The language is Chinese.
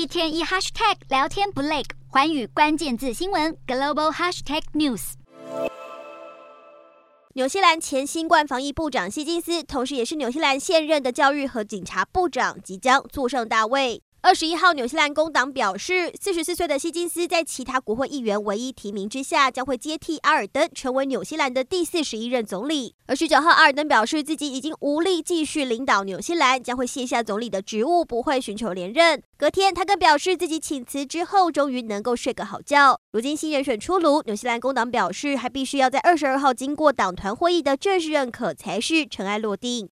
一天一 hashtag 聊天不累，环宇关键字新闻 global hashtag news。纽西兰前新冠防疫部长希金斯，同时也是纽西兰现任的教育和警察部长，即将坐上大位。二十一号，纽西兰工党表示，四十四岁的希金斯在其他国会议员唯一提名之下，将会接替阿尔登，成为纽西兰的第四十一任总理。而十九号，阿尔登表示自己已经无力继续领导纽西兰，将会卸下总理的职务，不会寻求连任。隔天，他更表示自己请辞之后，终于能够睡个好觉。如今新人选出炉，纽西兰工党表示，还必须要在二十二号经过党团会议的正式认可，才是尘埃落定。